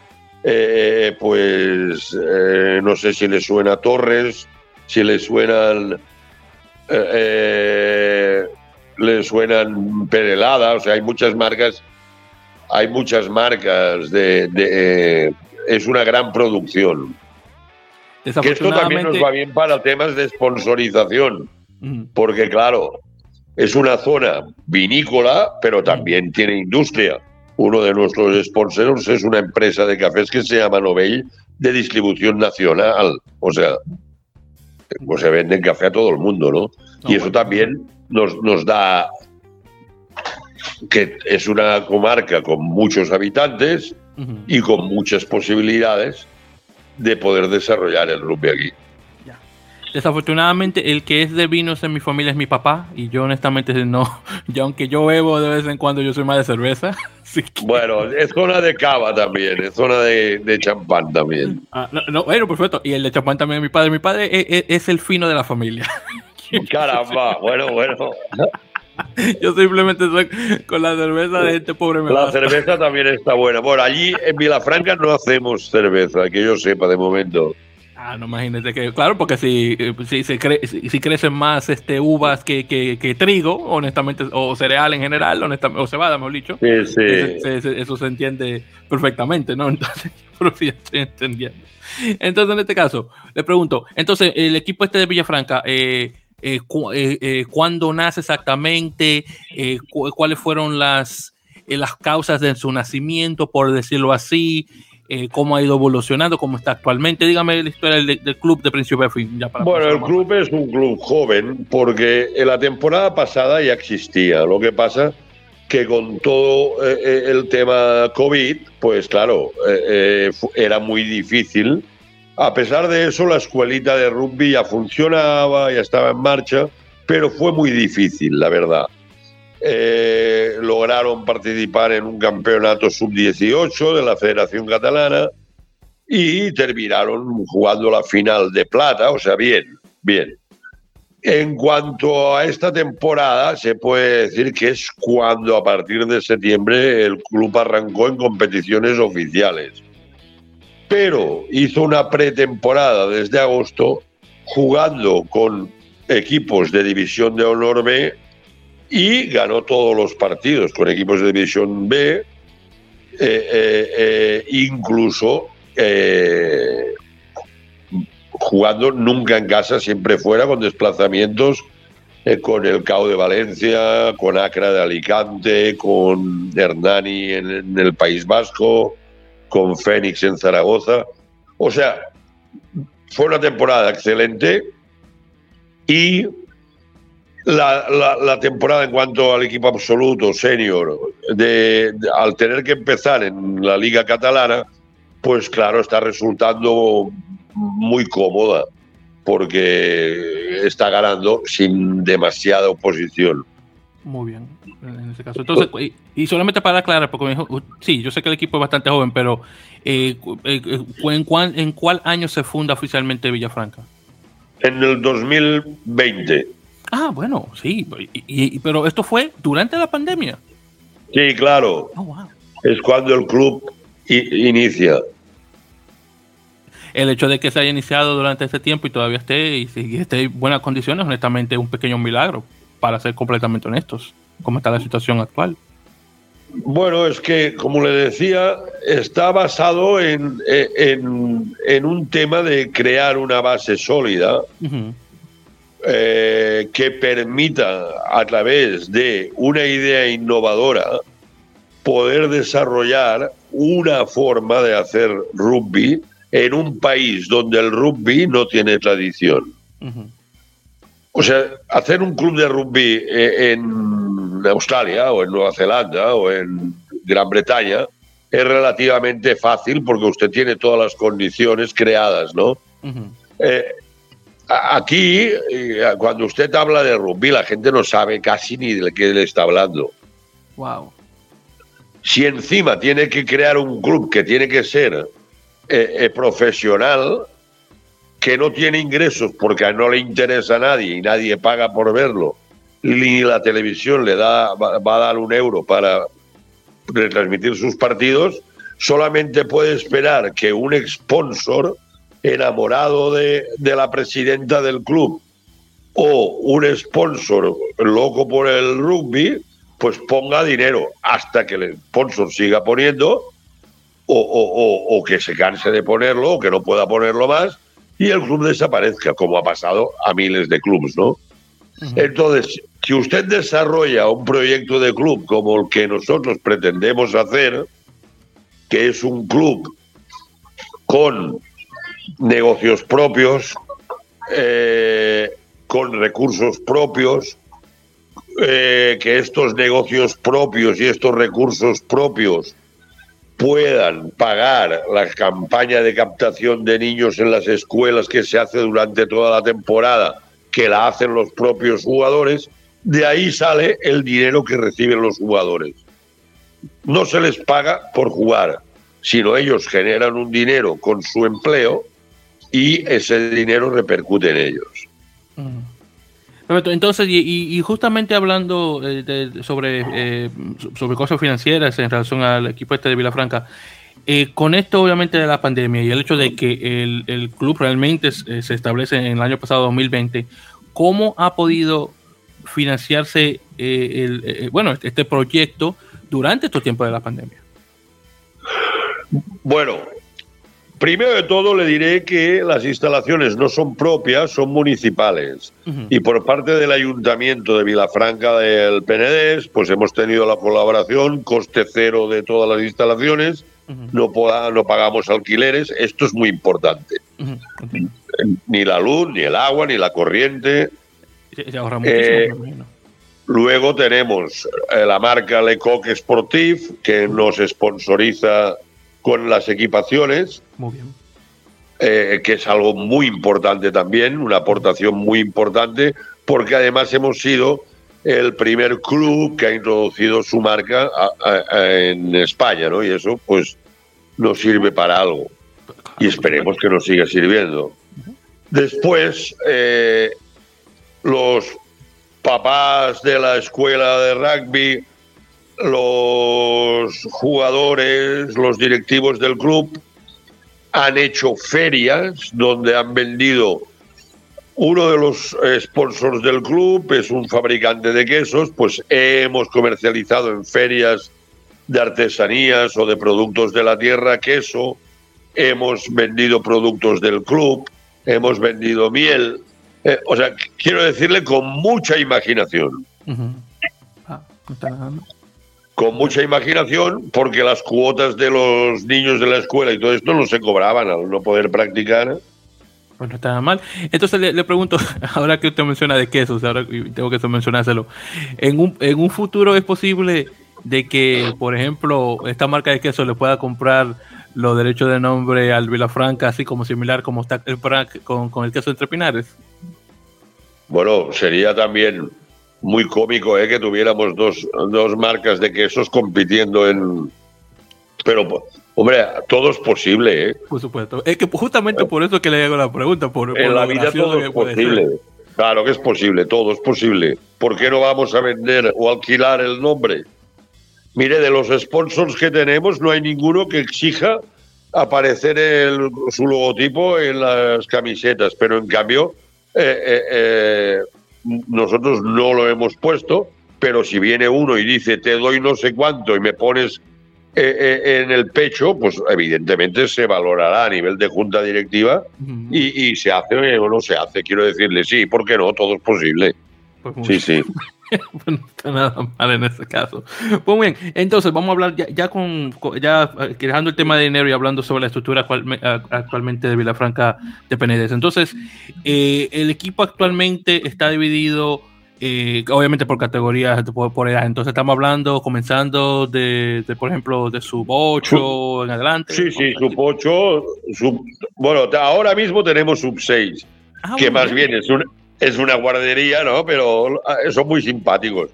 Eh, pues eh, no sé si le suena Torres, si le suenan le suenan Perelada, o sea, hay muchas marcas hay muchas marcas, de, eh, es una gran producción. Que esto también nos va bien para temas de sponsorización, porque claro, es una zona vinícola, pero también tiene industria. Uno de nuestros sponsors es una empresa de cafés que se llama Novell de distribución nacional. O sea, pues se vende café a todo el mundo, ¿no? y eso también nos, nos da que es una comarca con muchos habitantes y con muchas posibilidades de poder desarrollar el rugby aquí. Desafortunadamente, el que es de vinos en mi familia es mi papá, y yo honestamente no, (laughs) yo aunque yo bebo de vez en cuando, yo soy más de cerveza. (laughs) Bueno, es zona de cava también, es zona de, champán también. Ah, no, bueno, perfecto. Y el de champán también mi padre. Mi padre es el fino de la familia. (laughs) Caramba, bueno, bueno. (laughs) Yo simplemente soy con la cerveza de este pobre. la cerveza también está buena. Bueno, allí en Vilafranca no hacemos cerveza, que yo sepa de momento. Ah, no imagínate que, claro, porque si, si, se si, crecen más este, uvas que, que, trigo, honestamente, o cereal en general, honestamente, o cebada, mejor dicho, sí, sí. eso se entiende perfectamente, ¿no? (laughs) Entonces, pero sí estoy entendiendo. Entonces, en este caso, le pregunto, entonces, el equipo este de Villafranca, eh, eh, eh, eh, cuándo nace exactamente, cuáles fueron las, las causas de su nacimiento, por decirlo así, eh, cómo ha ido evolucionando, cómo está actualmente. Dígame la historia del, club de principio a fin. bueno, el club es un club joven porque en la temporada pasada ya existía. Lo que pasa que con todo eh, eh, el tema COVID, pues claro, era muy difícil. A pesar de eso, la escuelita de rugby ya funcionaba, ya estaba en marcha, pero fue muy difícil, la verdad. Eh, lograron participar en un campeonato sub-18 de la Federación Catalana y terminaron jugando la final de plata, o sea, bien, bien. En cuanto a esta temporada, se puede decir que es cuando a partir de septiembre el club arrancó en competiciones oficiales. Pero hizo una pretemporada desde agosto jugando con equipos de división de honor B y ganó todos los partidos con equipos de división B, eh, eh, eh, incluso jugando nunca en casa, siempre fuera, con desplazamientos con el CAO de Valencia, con Acra de Alicante, con Hernani en el País Vasco, con Fénix en Zaragoza. O sea, fue una temporada excelente y la, temporada en cuanto al equipo absoluto, senior, de, al tener que empezar en la liga catalana, pues claro, está resultando muy cómoda porque está ganando sin demasiada oposición. Muy bien, en ese caso. Entonces, y, solamente para aclarar, porque me dijo, sí, yo sé que el equipo es bastante joven, pero eh, eh, eh, ¿en, cuál, ¿en cuál año se funda oficialmente Villafranca? En el 2020. Ah, bueno, sí, pero esto fue durante la pandemia. Sí, claro. Oh, es cuando el club inicia. El hecho de que se haya iniciado durante este tiempo y todavía esté y, esté en buenas condiciones, honestamente, es un pequeño milagro, para ser completamente honestos, como está la situación actual. Bueno, es que, como le decía, está basado en, en, un tema de crear una base sólida. Eh, que permita a través de una idea innovadora poder desarrollar una forma de hacer rugby en un país donde el rugby no tiene tradición. O sea, hacer un club de rugby eh, en Australia o en Nueva Zelanda o en Gran Bretaña es relativamente fácil porque usted tiene todas las condiciones creadas, ¿no? Aquí, eh, cuando usted habla de rugby, la gente no sabe casi ni de qué le está hablando. Wow. Si encima tiene que crear un club que tiene que ser eh, eh, profesional, que no tiene ingresos porque no le interesa a nadie y nadie paga por verlo, ni la televisión le da, va a dar un euro para retransmitir sus partidos, solamente puede esperar que un sponsor enamorado de, la presidenta del club o un sponsor loco por el rugby, pues ponga dinero hasta que el sponsor siga poniendo o, que se canse de ponerlo o que no pueda ponerlo más y el club desaparezca, como ha pasado a miles de clubes, ¿no? Entonces, si usted desarrolla un proyecto de club como el que nosotros pretendemos hacer, que es un club con negocios propios, eh, con recursos propios, eh, que estos negocios propios y estos recursos propios puedan pagar la campaña de captación de niños en las escuelas que se hace durante toda la temporada, que la hacen los propios jugadores, de ahí sale el dinero que reciben los jugadores. No se les paga por jugar, sino ellos generan un dinero con su empleo y ese dinero repercute en ellos. Entonces, y, justamente hablando eh, sobre, eh, sobre cosas financieras en relación al equipo este de Vilafranca, eh, con esto obviamente de la pandemia y el hecho de que el, club realmente se establece en el año pasado 2020, ¿cómo ha podido financiarse el, bueno, este proyecto durante estos tiempos de la pandemia? Bueno, Primero de todo le diré que las instalaciones no son propias, son municipales. Y por parte del Ayuntamiento de Vilafranca del Penedés, pues hemos tenido la colaboración, coste cero de todas las instalaciones, no, no pagamos alquileres, esto es muy importante. Ni la luz, ni el agua, ni la corriente. Eh, luego tenemos eh, la marca Lecoq Sportif, que nos sponsoriza con las equipaciones. Muy bien. Eh, que es algo muy importante también, una aportación muy importante, porque además hemos sido el primer club que ha introducido su marca en España, ¿no? Y eso, pues, nos sirve para algo. Y esperemos que nos siga sirviendo. Después, eh, los papás de la escuela de rugby, los jugadores, los directivos del club, han hecho ferias donde han vendido uno de los sponsors del club es un fabricante de quesos, pues hemos comercializado en ferias de artesanías o de productos de la tierra queso, hemos vendido productos del club, hemos vendido miel. Eh, o sea, quiero decirle con mucha imaginación. Ah, con mucha imaginación, porque las cuotas de los niños de la escuela y todo esto no se cobraban al no poder practicar. No está nada mal. Entonces le, pregunto, (laughs) ahora que usted menciona de quesos, ahora tengo que mencionárselo. ¿En un, ¿En un futuro es posible de que, por ejemplo, esta marca de queso le pueda comprar los derechos de nombre al Vilafranca, así como similar como está con, con el queso entre Pinares? Bueno, sería también muy cómico ¿eh? que tuviéramos dos, dos marcas de quesos compitiendo en... Pero, hombre, todo es posible. ¿eh? Por supuesto. Es que justamente por eso que le hago la pregunta. Por, en la vida todo es posible. Claro que es posible, todo es posible. ¿Por qué no vamos a vender o alquilar el nombre? Mire, de los sponsors que tenemos, no hay ninguno que exija aparecer el, su logotipo en las camisetas, pero en cambio, eh, eh, eh nosotros no lo hemos puesto, pero si viene uno y dice te doy no sé cuánto y me pones eh, eh, en el pecho, pues evidentemente se valorará a nivel de junta directiva y, se hace o no se hace. Quiero decirle, sí, ¿por qué no? Todo es posible. Pues sí, sí. (laughs) (laughs) no está nada mal en ese caso. Pues bien, entonces vamos a hablar ya, con, ya eh, dejando el tema de dinero y hablando sobre la estructura actualmente de Vilafranca de Penedés. Entonces, eh, el equipo actualmente está dividido, eh, obviamente por categorías, por, edad. Entonces estamos hablando, comenzando de, por ejemplo, de sub 8 en adelante. Sí, sí, sub 8, bueno, ahora mismo tenemos sub 6, ah, que más bien es un es una guardería, ¿no? Pero ah, son muy simpáticos.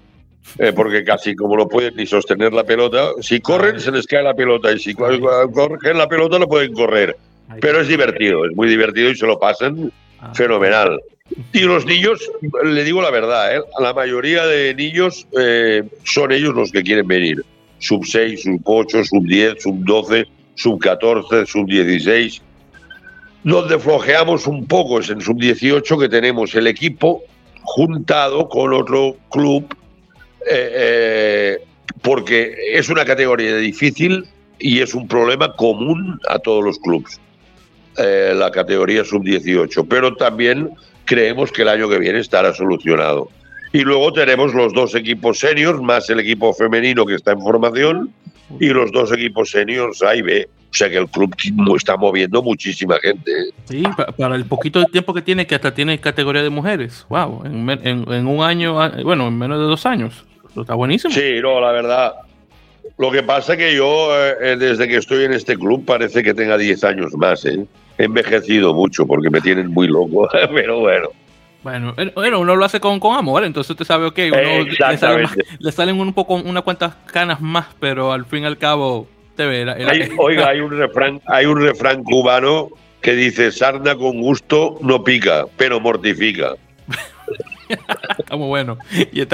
Eh, porque casi como no pueden ni sostener la pelota, si corren se les cae la pelota y si corren la pelota no pueden correr. Pero es divertido, es muy divertido y se lo pasan ah. fenomenal. Y los niños, le digo la verdad, ¿eh? la mayoría de niños eh, son ellos los que quieren venir. Sub 6, sub 8, sub 10, sub 12, sub 14, sub 16. Donde flojeamos un poco es en sub-18 que tenemos el equipo juntado con otro club eh, eh, porque es una categoría difícil y es un problema común a todos los clubes, eh, la categoría sub-18, pero también creemos que el año que viene estará solucionado. Y luego tenemos los dos equipos seniors, más el equipo femenino que está en formación, y los dos equipos seniors A y B. O sea que el club está moviendo muchísima gente. Sí, para el poquito de tiempo que tiene, que hasta tiene categoría de mujeres. Wow, en, un año, ah, bueno, en menos de dos años. está buenísimo. Sí, no, la verdad. Lo que pasa es que yo, eh, eh, desde que estoy en este club, parece que tenga 10 años más. ¿eh? He envejecido mucho porque me tienen muy loco, (laughs) pero bueno. Bueno, bueno, uno lo hace con, con amor, entonces usted sabe, ok, uno le, salen le, salen un poco, unas cuantas canas más, pero al fin y al cabo (laughs) oiga, hay un refrán, hay un refrán cubano que dice sarna con gusto no pica, pero mortifica. (laughs) está muy bueno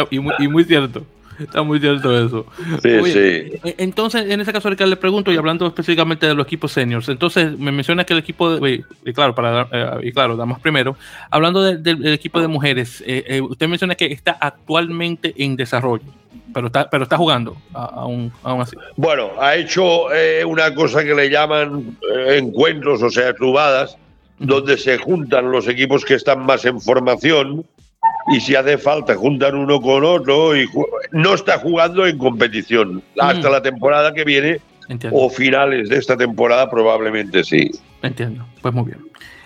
y, muy, cierto. Está muy cierto eso. Sí, sí. E, entonces, en ese caso, le pregunto, y hablando específicamente de los equipos seniors, entonces me menciona que el equipo, de, y claro, para eh, y claro, damos primero, hablando del equipo de mujeres, eh, eh, usted menciona que está actualmente en desarrollo pero está, pero está jugando aún, así. Bueno, ha hecho eh, una cosa que le llaman eh, encuentros, o sea, clubadas, donde se juntan los equipos que están más en formación y si hace falta juntan uno con otro y no está jugando en competición. Hasta la temporada que viene o finales de esta temporada, probablemente sí. Entiendo, pues muy bien.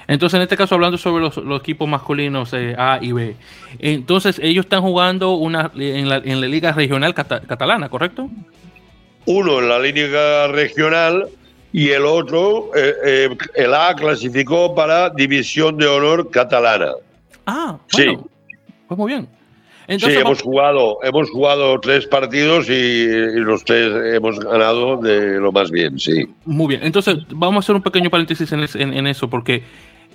Entonces, en este caso, hablando sobre los, equipos masculinos eh, A y B, entonces ellos están jugando una en la, en la Liga Regional Catalana, ¿correcto? Uno en la Liga Regional y el otro, eh, eh, el A clasificó para División de Honor Catalana. Ah, bueno, sí. Pues muy bien. sí, hemos jugado, hemos jugado tres partidos y, los tres hemos ganado de lo más bien, sí. Muy bien, entonces vamos a hacer un pequeño paréntesis en eso, porque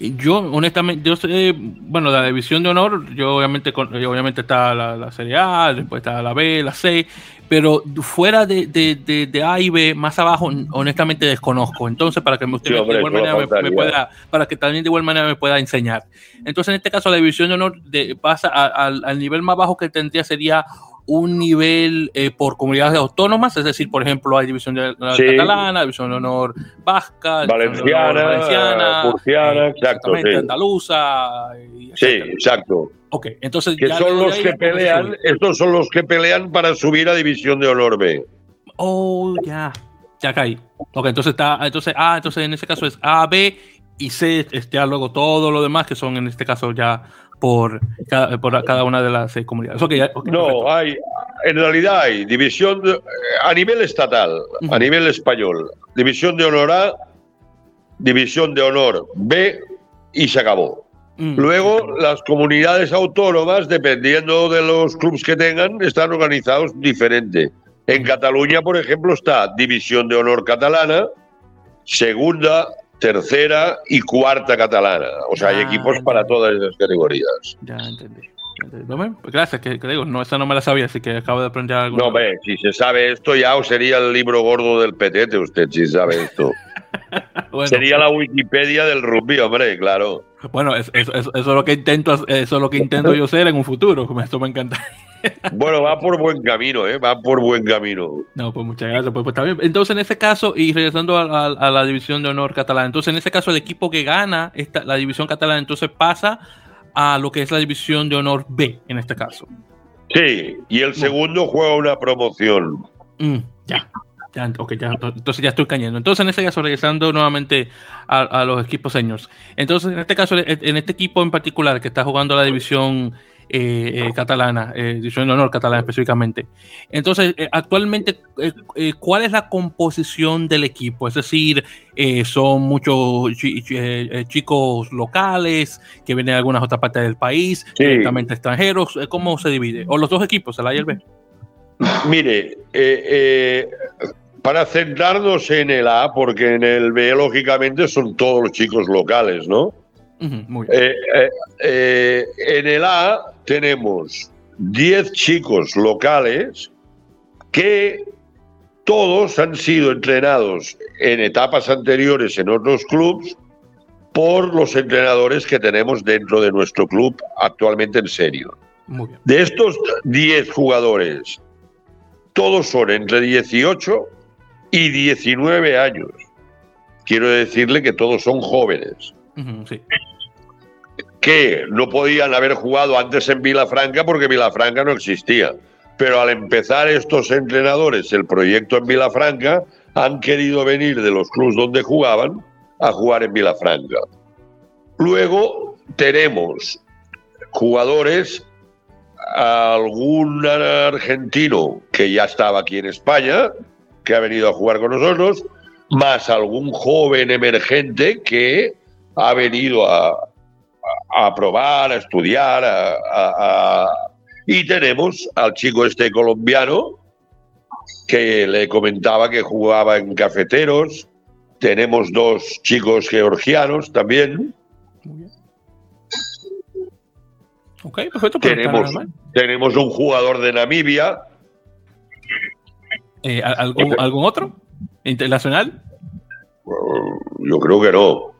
yo, honestamente, yo sé, bueno, la división de honor, yo obviamente, obviamente está la, Serie A, después está la B, la C, pero fuera de, de, A y B, más abajo, honestamente desconozco. Entonces, para que usted de igual manera me, pueda, para que también de igual manera me pueda enseñar. Entonces, en este caso, la división de honor pasa al nivel más bajo que tendría sería un nivel eh, por comunidades autónomas, es decir, por ejemplo, hay división de honor catalana, división de honor vasca, valenciana, valenciana murciana, eh, exacto, andaluza. sí, exacto. Ok, entonces que son los que pelean, estos son los que pelean para subir a división de honor B. Oh, ya, ya caí. Ok, entonces está, entonces A, entonces en ese caso es A, B y C, este, luego todo lo demás que son en este caso ya por cada, por cada una de las comunidades. no, hay, en realidad hay división a nivel estatal, a nivel español, división de honor A, división de honor B y se acabó. Mm. Luego, las comunidades autónomas, dependiendo de los clubes que tengan, están organizados diferente. En Cataluña, por ejemplo, está División de Honor Catalana, Segunda, tercera y cuarta catalana. O sea, hay ah, equipos para todas esas categorías. Ya entendí. Pues gracias, que, digo, no, esa no me la sabía, así que acabo de aprender algo. No, ve, si se sabe esto, ya sería el libro gordo del petete, usted, si sabe esto. (laughs) Sería la Wikipedia del rugby, hombre, claro. Bueno, eso, es lo que intento, eso es lo que intento yo ser en un futuro. (laughs) Esto me encanta. Bueno, va por buen camino, ¿eh? Va por buen camino. No, pues muchas gracias. Pues, pues está bien. Entonces, en ese caso, y regresando a, la división de honor catalana, entonces en ese caso el equipo que gana esta, la división catalana, entonces pasa a lo que es la división de honor B, en este caso. Sí, y el segundo juega una promoción. Mm, ya. Ya, ya, entonces ya estoy cayendo. Entonces, en ese caso, regresando nuevamente a, los equipos seniors. Entonces, en este caso, en este equipo en particular que está jugando la división eh, eh, catalana, eh, división de honor catalana específicamente. Entonces, actualmente, ¿cuál es la composición del equipo? Es decir, son muchos chicos locales que vienen de algunas otras partes del país, directamente extranjeros. ¿Cómo se divide? ¿O los dos equipos, el A y el B? Mire, para centrarnos en el A, porque en el B, lógicamente, son todos los chicos locales, ¿no? Eh, eh, eh, en el A tenemos 10 chicos locales que todos han sido entrenados en etapas anteriores en otros clubes por los entrenadores que tenemos dentro de nuestro club actualmente en serio. De estos 10 jugadores, todos son entre 18 y 19 años. Quiero decirle que todos son jóvenes. Que no podían haber jugado antes en Vilafranca porque Vilafranca no existía. Pero al empezar estos entrenadores el proyecto en Vilafranca, han querido venir de los clubes donde jugaban a jugar en Vilafranca. Luego tenemos jugadores, algún argentino que ya estaba aquí en España, que ha venido a jugar con nosotros, más algún joven emergente que ha venido a, a probar, a estudiar, y tenemos al chico este colombiano que le comentaba que jugaba en cafeteros, tenemos dos chicos georgianos también. Ok, perfecto. Tenemos, tenemos un jugador de Namibia eh, ¿algún, ¿Algún otro? ¿Internacional? Yo creo que no.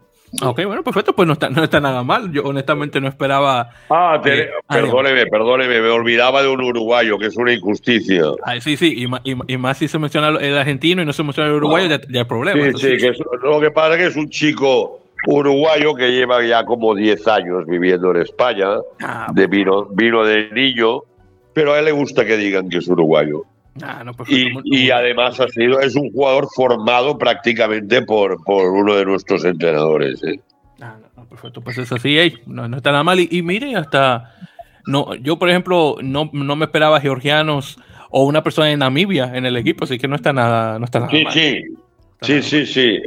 Ok, bueno, perfecto, pues no está, no está nada mal. Yo honestamente no esperaba. Ah, eh, perdóneme, perdóneme, me olvidaba de un uruguayo, que es una injusticia. sí, sí, y, más si se menciona el argentino y no se menciona el uruguayo, ya, hay problema. Sí, sí, que lo que pasa es que es un chico uruguayo que lleva ya como 10 años viviendo en España, ah, de vino, vino de niño, pero a él le gusta que digan que es uruguayo. Ah, y, además ha sido, es un jugador formado prácticamente por, por uno de nuestros entrenadores. ¿eh? Ah, perfecto, pues es así, no, no, está nada mal. Y, mire, hasta no, yo por ejemplo no, no, me esperaba georgianos o una persona de Namibia en el equipo, así que no está nada, no está nada sí, mal. Sí, sí, sí, sí.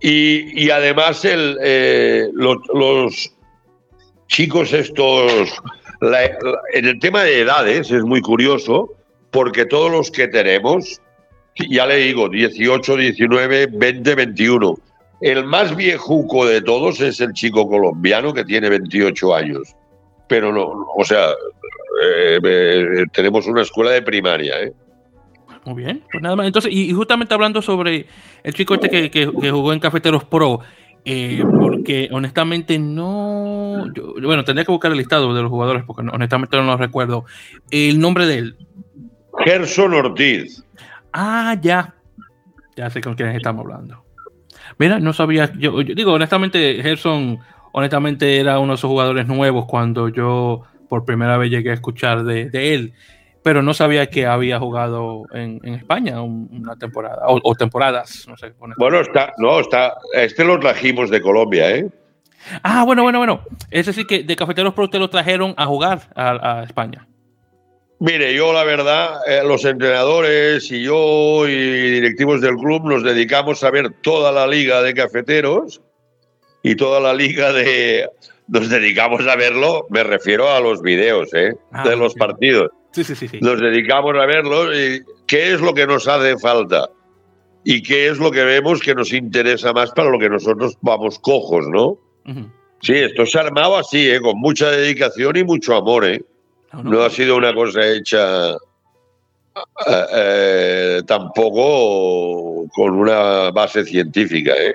Y, y además el, eh, los, los, chicos estos, en el tema de edades es muy curioso porque todos los que tenemos, ya le digo, 18, 19, 20, 21. El más viejuco de todos es el chico colombiano que tiene 28 años. Pero no, o sea, eh, eh, tenemos una escuela de primaria, ¿eh? Muy bien, pues nada más. Entonces, y, justamente hablando sobre el chico este que, jugó en Cafeteros Pro, porque honestamente no. bueno, tendría que buscar el listado de los jugadores porque honestamente no lo recuerdo. El nombre de él, Gerson Ortiz. Ah, ya. Ya sé con quién estamos hablando. Mira, no sabía. Yo, digo, honestamente, Gerson, honestamente, era uno de esos jugadores nuevos cuando yo por primera vez llegué a escuchar de, él. Pero no sabía que había jugado en, España una temporada o, temporadas. No sé, bueno, está, no, está. Este lo trajimos de Colombia, ¿eh? Ah, bueno, bueno, bueno. Es decir, que de Cafeteros Pro te lo trajeron a jugar a España. Mire, yo la verdad, eh, los entrenadores y yo y directivos del club nos dedicamos a ver toda la liga de cafeteros y toda la liga de... Nos dedicamos a verlo, me refiero a los videos ¿eh? Ah, de los partidos. Sí, sí, sí, sí, Nos dedicamos a verlo y qué es lo que nos hace falta y qué es lo que vemos que nos interesa más para lo que nosotros vamos cojos, ¿no? Sí, esto se ha armado así, ¿eh? con mucha dedicación y mucho amor, ¿eh? No, ha sido una cosa hecha eh, eh, tampoco con una base científica. ¿eh?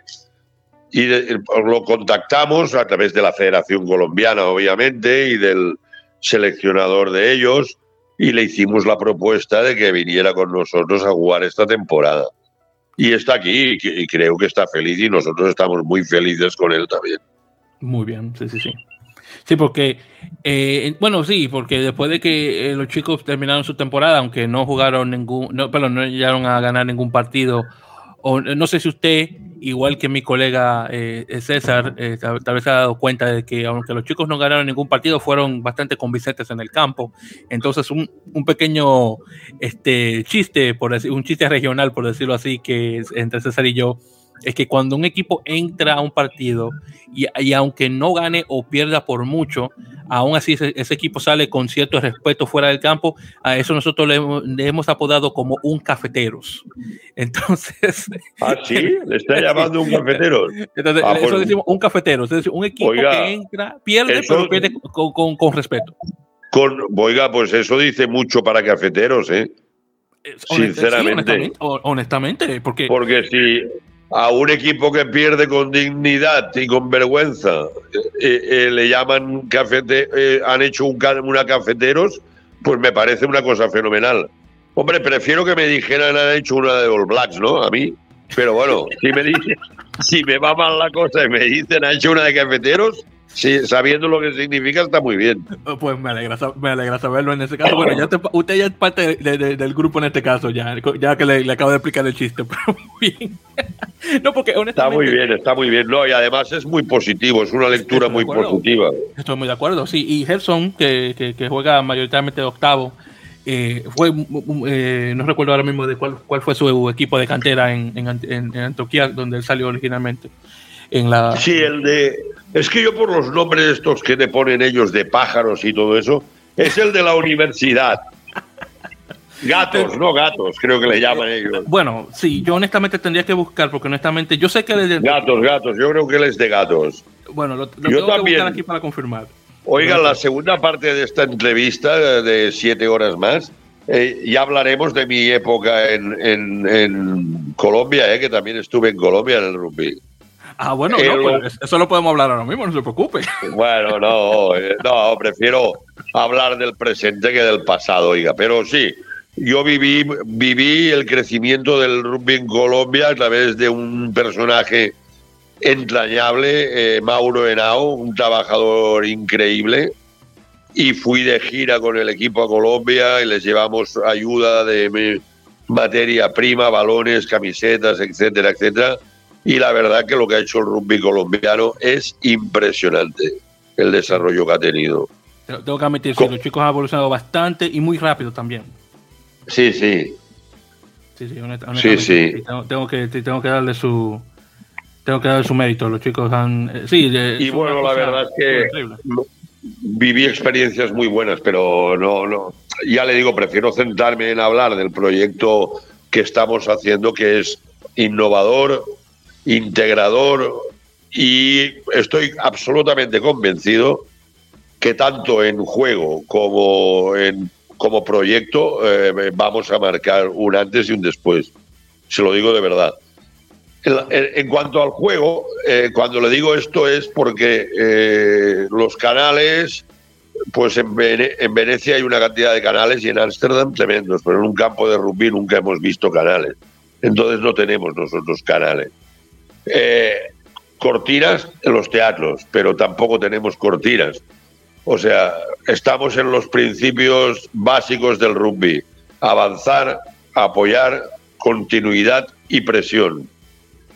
Y lo contactamos a través de la Federación Colombiana, obviamente, y del seleccionador de ellos, y le hicimos la propuesta de que viniera con nosotros a jugar esta temporada. Y está aquí, y creo que está feliz, y nosotros estamos muy felices con él también. Muy bien, sí, sí, sí. Sí, porque, eh, bueno, sí, porque después de que eh, los chicos terminaron su temporada, aunque no jugaron ningún, no, pero no llegaron a ganar ningún partido, o no sé si usted, igual que mi colega eh, César, tal, vez se ha dado cuenta de que aunque los chicos no ganaron ningún partido, fueron bastante convincentes en el campo. Entonces, un, un pequeño este, chiste, por decir, un chiste regional, por decirlo así, que entre César y yo, es que cuando un equipo entra a un partido y, aunque no gane o pierda por mucho, aún así ese, equipo sale con cierto respeto fuera del campo, a eso nosotros le, hemos apodado como un cafeteros. (laughs) Entonces... Ah, sí, le está (laughs) llamando un cafetero. Entonces, ah, eso decimos un cafetero, es decir, un equipo que entra, pierde, pero pierde con, con, respeto. Con, oiga, pues eso dice mucho para cafeteros, ¿eh? Sinceramente. honestamente, porque... Porque si a un equipo que pierde con dignidad y con vergüenza eh, eh, le llaman cafete, eh, han hecho un, una cafeteros, pues me parece una cosa fenomenal. Hombre, prefiero que me dijeran han hecho una de All Blacks, ¿no? A mí. Pero bueno, si me (laughs) si me va mal la cosa y me dicen han hecho una de cafeteros, Sí, sabiendo lo que significa está muy bien. Oh, pues me alegra, me alegra saberlo en ese caso. Bueno, ya usted ya es parte del grupo en este caso, ya, ya que le, acabo de explicar el chiste, (laughs) pero muy bien. no, porque Está muy bien, está muy bien. No, y además es muy positivo, es una lectura muy positiva. Estoy muy de acuerdo, sí. Y Gerson, que, que, juega mayoritariamente de octavo, eh, fue, eh, no recuerdo ahora mismo de cuál, cuál fue su equipo de cantera en, en, en Antioquia, donde él salió originalmente. En la... Sí, el de es que yo por los nombres estos que le ponen ellos de pájaros y todo eso, es el de la universidad. Gatos, no gatos, creo que le llaman ellos. Bueno, sí, yo honestamente tendría que buscar, porque honestamente, yo sé que él es de... Gatos, gatos, yo creo que él es de gatos. Bueno, lo, tengo que buscar aquí para confirmar. Oiga, la segunda parte de esta entrevista de siete horas más, eh, ya hablaremos de mi época en, en, Colombia, eh, que también estuve en Colombia en el rugby. Ah, bueno, no, pues, eso lo podemos hablar ahora mismo, no se preocupe. Bueno, no, eh, no, prefiero hablar del presente que del pasado, oiga. Pero sí, yo viví, viví el crecimiento del rugby en Colombia a través de un personaje entrañable, eh, Mauro Henao, un trabajador increíble, y fui de gira con el equipo a Colombia y les llevamos ayuda de materia prima, balones, camisetas, etcétera, etcétera. Y la verdad que lo que ha hecho el rugby colombiano es impresionante, el desarrollo que ha tenido. Tengo que admitir que los chicos han evolucionado bastante y muy rápido también. Sí, sí. Sí, sí, sí, Tengo, que, tengo que darle su, tengo que dar su mérito. Los chicos han. Eh, sí, y bueno, la verdad es que viví experiencias muy buenas, pero no, no. Ya le digo, prefiero centrarme en hablar del proyecto que estamos haciendo, que es innovador, integrador y estoy absolutamente convencido que tanto en juego como en como proyecto eh, vamos a marcar un antes y un después. Se lo digo de verdad. En, cuanto al juego, eh, cuando le digo esto es porque eh, los canales, pues en, Venecia hay una cantidad de canales y en Ámsterdam tremendos, pero en un campo de rugby nunca hemos visto canales. Entonces no tenemos nosotros canales. Eh, cortinas en los teatros, pero tampoco tenemos cortinas. O sea, estamos en los principios básicos del rugby. Avanzar, apoyar, continuidad y presión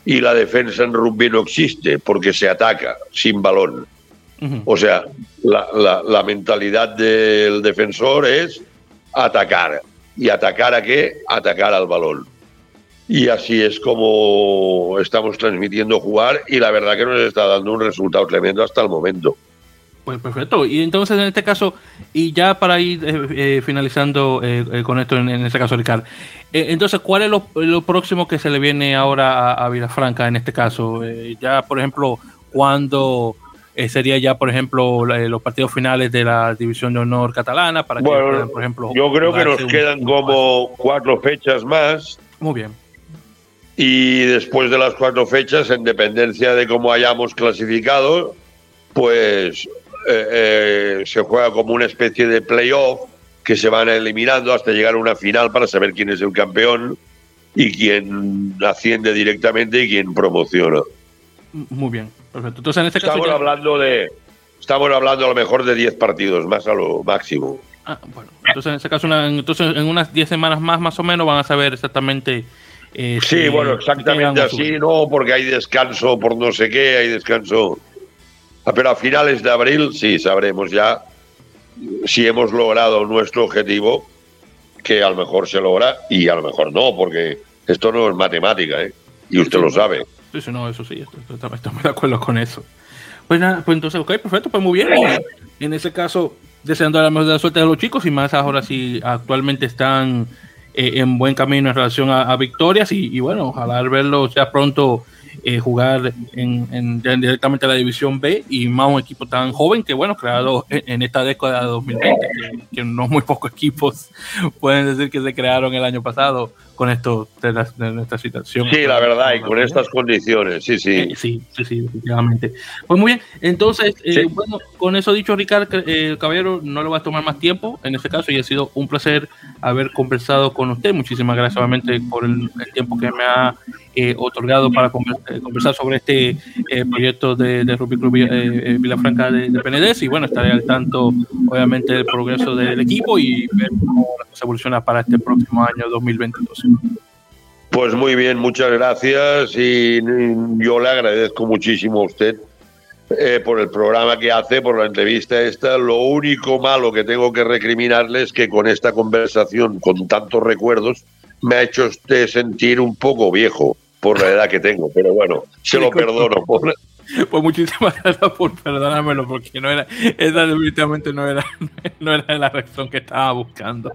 y la defensa en rugby no existe porque se ataca sin balón. O sea, la, mentalidad del defensor es atacar. ¿Y atacar a qué? Atacar al balón. Y así es como estamos transmitiendo jugar y la verdad que nos está dando un resultado tremendo hasta el momento. Pues perfecto. Y entonces en este caso, y ya para ir eh, eh, finalizando eh, con esto, en, este caso, Ricardo, entonces, ¿cuál es lo, próximo que se le viene ahora a, a Vilafranca en este caso? ya, por ejemplo, ¿cuándo sería ya, por ejemplo, los partidos finales de la División de Honor catalana? Para bueno, por ejemplo, yo creo que nos quedan como cuatro fechas más. Muy bien. Y después de las cuatro fechas, en dependencia de cómo hayamos clasificado, pues eh, eh, se juega como una especie de playoff que se van eliminando hasta llegar a una final para saber quién es el campeón y quién asciende directamente y quién promociona. Muy bien, perfecto. Entonces, en este caso estamos hablando de estamos hablando a lo mejor de 10 partidos más a lo máximo. Ah, bueno. Entonces, en este caso, entonces, en unas 10 semanas más, más o menos, van a saber exactamente. Eh, sí, bueno, exactamente así, no, porque hay descanso por no sé qué, hay descanso. Ah, pero a finales de abril sí sabremos ya si hemos logrado nuestro objetivo, que a lo mejor se logra y a lo mejor no, porque esto no es matemática, ¿eh? Y usted lo sabe. Sí, sí, no, eso sí, estamos de acuerdo con eso. Pues nada, pues entonces, ok, perfecto, pues muy bien. En ese caso, deseando la mejor de la suerte a los chicos y más ahora si actualmente están eh, en buen camino en relación a, victorias y, bueno, ojalá verlos ya pronto eh, jugar en, directamente a la División B y más un equipo tan joven que, bueno, creado en, esta década de 2020, que, no muy pocos equipos (laughs) pueden decir que se crearon el año pasado con esto de, esta situación. Sí, la verdad, y con estas condiciones, sí, sí. Eh, sí, sí, sí, definitivamente. Pues muy bien, entonces, eh, bueno, con eso dicho, Ricardo, eh, Caballero, no le voy a tomar más tiempo en este caso y ha sido un placer haber conversado con usted. Muchísimas gracias, obviamente, por el, tiempo que me ha otorgado para conversar sobre este proyecto de, de Rugby Club Vilafranca de, de PNDES y bueno, estaré al tanto, obviamente, del progreso del equipo y ver cómo se evoluciona para este próximo año 2022. Pues muy bien, muchas gracias y yo le agradezco muchísimo a usted eh, por el programa que hace, por la entrevista esta. Lo único malo que tengo que recriminarle es que con esta conversación, con tantos recuerdos, me ha hecho usted sentir un poco viejo por la edad que tengo, pero bueno, se lo perdono. Por, (laughs) (laughs) Pues muchísimas gracias por perdonármelo, porque no era, esa definitivamente no era, (laughs) no era la reacción que estaba buscando.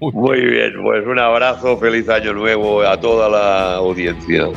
muy, muy bien, pues un abrazo, feliz año nuevo a toda la audiencia.